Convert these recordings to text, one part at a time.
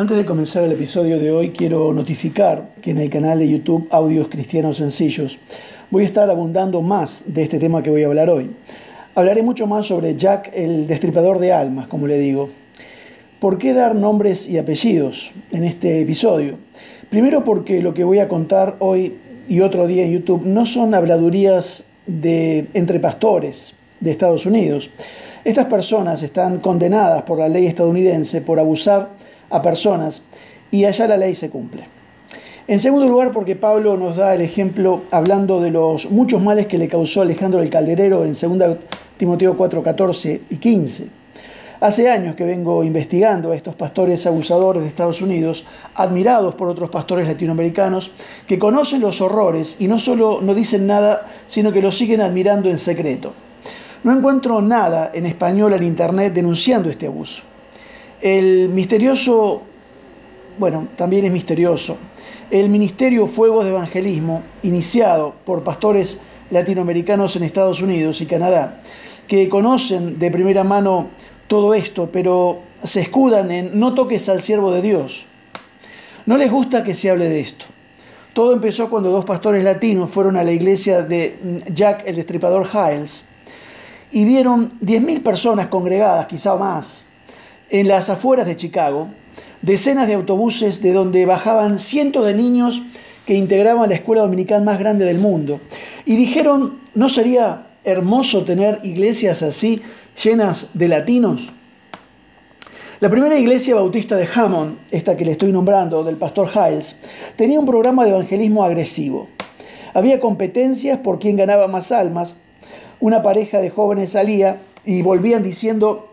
Antes de comenzar el episodio de hoy, quiero notificar que en el canal de YouTube Audios Cristianos Sencillos voy a estar abundando más de este tema que voy a hablar hoy. Hablaré mucho más sobre Jack, el destripador de almas, como le digo. ¿Por qué dar nombres y apellidos en este episodio? Primero porque lo que voy a contar hoy y otro día en YouTube no son habladurías de entre pastores de Estados Unidos. Estas personas están condenadas por la ley estadounidense por abusar a personas y allá la ley se cumple. En segundo lugar, porque Pablo nos da el ejemplo hablando de los muchos males que le causó Alejandro el Calderero en 2 Timoteo 4, 14 y 15. Hace años que vengo investigando a estos pastores abusadores de Estados Unidos, admirados por otros pastores latinoamericanos, que conocen los horrores y no solo no dicen nada, sino que lo siguen admirando en secreto. No encuentro nada en español en Internet denunciando este abuso. El misterioso, bueno, también es misterioso, el Ministerio Fuegos de Evangelismo, iniciado por pastores latinoamericanos en Estados Unidos y Canadá, que conocen de primera mano todo esto, pero se escudan en no toques al siervo de Dios. No les gusta que se hable de esto. Todo empezó cuando dos pastores latinos fueron a la iglesia de Jack el Destripador Hiles y vieron 10.000 personas congregadas, quizá más, en las afueras de Chicago, decenas de autobuses de donde bajaban cientos de niños que integraban la escuela dominical más grande del mundo. Y dijeron, ¿no sería hermoso tener iglesias así llenas de latinos? La primera iglesia bautista de Hammond, esta que le estoy nombrando, del pastor Hiles, tenía un programa de evangelismo agresivo. Había competencias por quién ganaba más almas. Una pareja de jóvenes salía y volvían diciendo,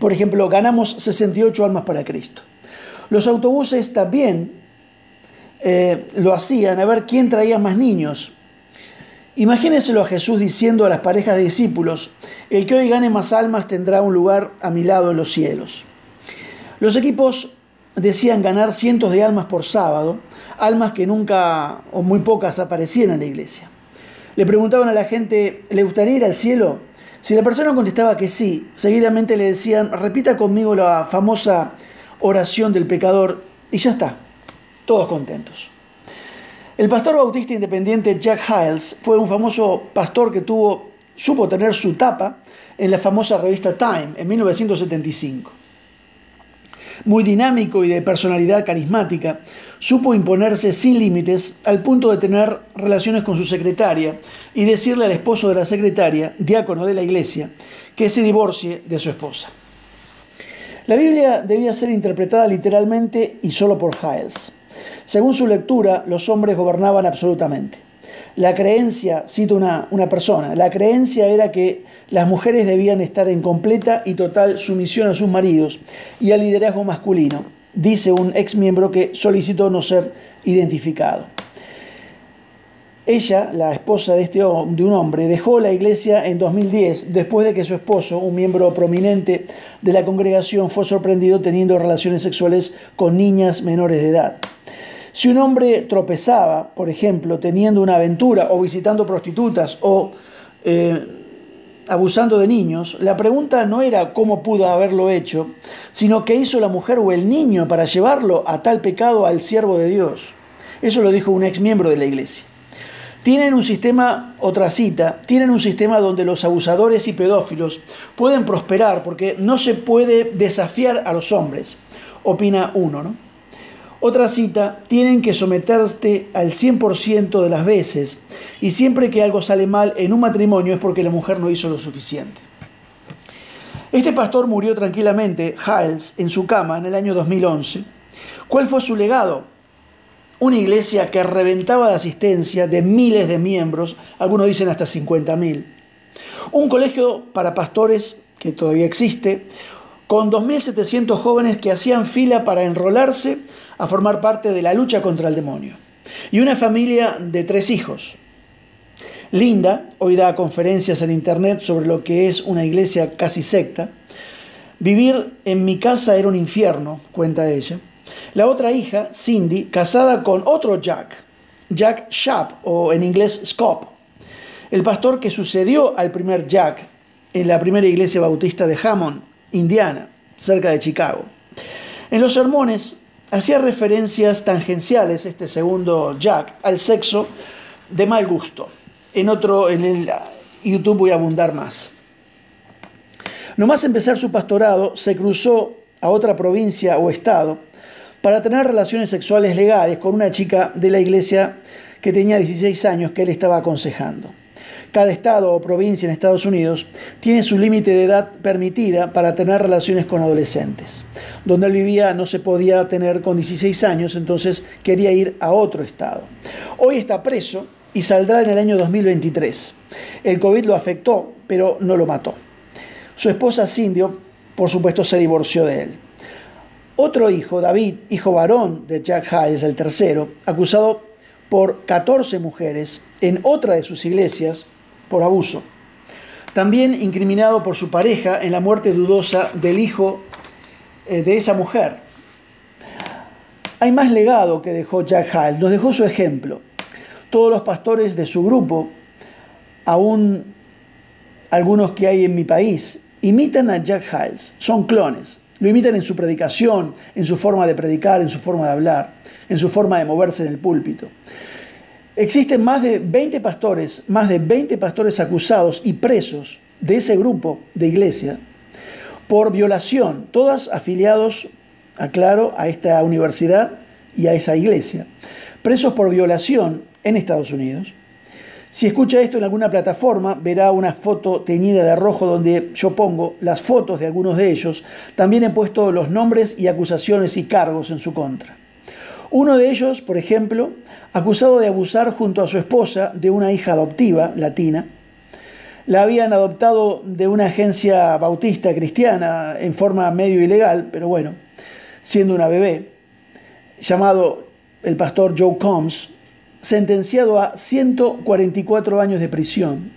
por ejemplo, ganamos 68 almas para Cristo. Los autobuses también eh, lo hacían a ver quién traía más niños. Imagínenselo a Jesús diciendo a las parejas de discípulos, el que hoy gane más almas tendrá un lugar a mi lado en los cielos. Los equipos decían ganar cientos de almas por sábado, almas que nunca o muy pocas aparecían en la iglesia. Le preguntaban a la gente, ¿le gustaría ir al cielo? Si la persona contestaba que sí, seguidamente le decían, repita conmigo la famosa oración del pecador y ya está, todos contentos. El pastor bautista independiente Jack Hiles fue un famoso pastor que tuvo, supo tener su tapa en la famosa revista Time en 1975 muy dinámico y de personalidad carismática, supo imponerse sin límites al punto de tener relaciones con su secretaria y decirle al esposo de la secretaria, diácono de la iglesia, que se divorcie de su esposa. La Biblia debía ser interpretada literalmente y solo por Giles. Según su lectura, los hombres gobernaban absolutamente. La creencia, cito una, una persona, la creencia era que las mujeres debían estar en completa y total sumisión a sus maridos y al liderazgo masculino, dice un ex miembro que solicitó no ser identificado. Ella, la esposa de, este, de un hombre, dejó la iglesia en 2010 después de que su esposo, un miembro prominente de la congregación, fue sorprendido teniendo relaciones sexuales con niñas menores de edad. Si un hombre tropezaba, por ejemplo, teniendo una aventura o visitando prostitutas o eh, abusando de niños, la pregunta no era cómo pudo haberlo hecho, sino qué hizo la mujer o el niño para llevarlo a tal pecado al siervo de Dios. Eso lo dijo un ex miembro de la iglesia. Tienen un sistema, otra cita, tienen un sistema donde los abusadores y pedófilos pueden prosperar porque no se puede desafiar a los hombres, opina uno, ¿no? Otra cita, tienen que someterte al 100% de las veces y siempre que algo sale mal en un matrimonio es porque la mujer no hizo lo suficiente. Este pastor murió tranquilamente, Hiles, en su cama en el año 2011. ¿Cuál fue su legado? Una iglesia que reventaba la asistencia de miles de miembros, algunos dicen hasta 50.000. Un colegio para pastores que todavía existe, con 2.700 jóvenes que hacían fila para enrolarse a formar parte de la lucha contra el demonio. Y una familia de tres hijos. Linda, hoy da conferencias en internet sobre lo que es una iglesia casi secta. Vivir en mi casa era un infierno, cuenta ella. La otra hija, Cindy, casada con otro Jack, Jack Schaap, o en inglés Scop, el pastor que sucedió al primer Jack en la primera iglesia bautista de Hammond, Indiana, cerca de Chicago. En los sermones hacía referencias tangenciales, este segundo Jack, al sexo de mal gusto. En otro, en el YouTube voy a abundar más. Nomás empezar su pastorado, se cruzó a otra provincia o estado para tener relaciones sexuales legales con una chica de la iglesia que tenía 16 años que él estaba aconsejando. Cada estado o provincia en Estados Unidos tiene su límite de edad permitida para tener relaciones con adolescentes. Donde él vivía no se podía tener con 16 años, entonces quería ir a otro estado. Hoy está preso y saldrá en el año 2023. El COVID lo afectó, pero no lo mató. Su esposa Cindy, por supuesto, se divorció de él. Otro hijo, David, hijo varón de Jack Hayes, el tercero, acusado por 14 mujeres en otra de sus iglesias por abuso. También incriminado por su pareja en la muerte dudosa del hijo eh, de esa mujer. Hay más legado que dejó Jack Hayes, nos dejó su ejemplo. Todos los pastores de su grupo, aún algunos que hay en mi país, imitan a Jack Hiles, son clones. Lo imitan en su predicación, en su forma de predicar, en su forma de hablar, en su forma de moverse en el púlpito. Existen más de 20 pastores, más de 20 pastores acusados y presos de ese grupo de iglesia por violación, todas afiliados, aclaro, a esta universidad y a esa iglesia, presos por violación en Estados Unidos. Si escucha esto en alguna plataforma, verá una foto teñida de rojo donde yo pongo las fotos de algunos de ellos. También he puesto los nombres y acusaciones y cargos en su contra. Uno de ellos, por ejemplo, acusado de abusar junto a su esposa de una hija adoptiva latina. La habían adoptado de una agencia bautista cristiana en forma medio ilegal, pero bueno, siendo una bebé, llamado el pastor Joe Combs, sentenciado a 144 años de prisión.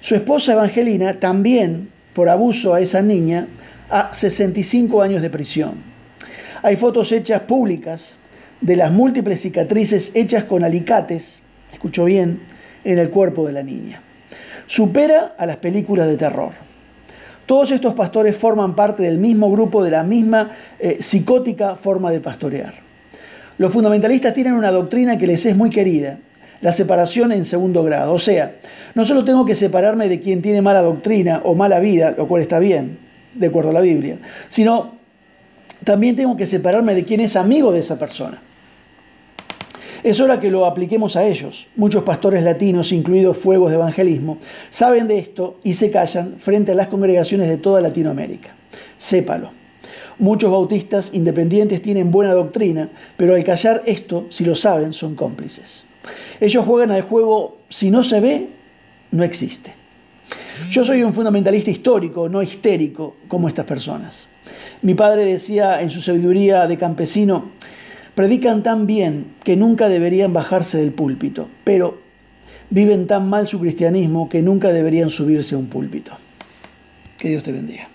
Su esposa Evangelina también, por abuso a esa niña, a 65 años de prisión. Hay fotos hechas públicas de las múltiples cicatrices hechas con alicates, escucho bien, en el cuerpo de la niña. Supera a las películas de terror. Todos estos pastores forman parte del mismo grupo, de la misma eh, psicótica forma de pastorear. Los fundamentalistas tienen una doctrina que les es muy querida, la separación en segundo grado. O sea, no solo tengo que separarme de quien tiene mala doctrina o mala vida, lo cual está bien, de acuerdo a la Biblia, sino también tengo que separarme de quien es amigo de esa persona. Es hora que lo apliquemos a ellos. Muchos pastores latinos, incluidos fuegos de evangelismo, saben de esto y se callan frente a las congregaciones de toda Latinoamérica. Sépalo. Muchos bautistas independientes tienen buena doctrina, pero al callar esto, si lo saben, son cómplices. Ellos juegan al juego, si no se ve, no existe. Yo soy un fundamentalista histórico, no histérico, como estas personas. Mi padre decía en su sabiduría de campesino, predican tan bien que nunca deberían bajarse del púlpito, pero viven tan mal su cristianismo que nunca deberían subirse a un púlpito. Que Dios te bendiga.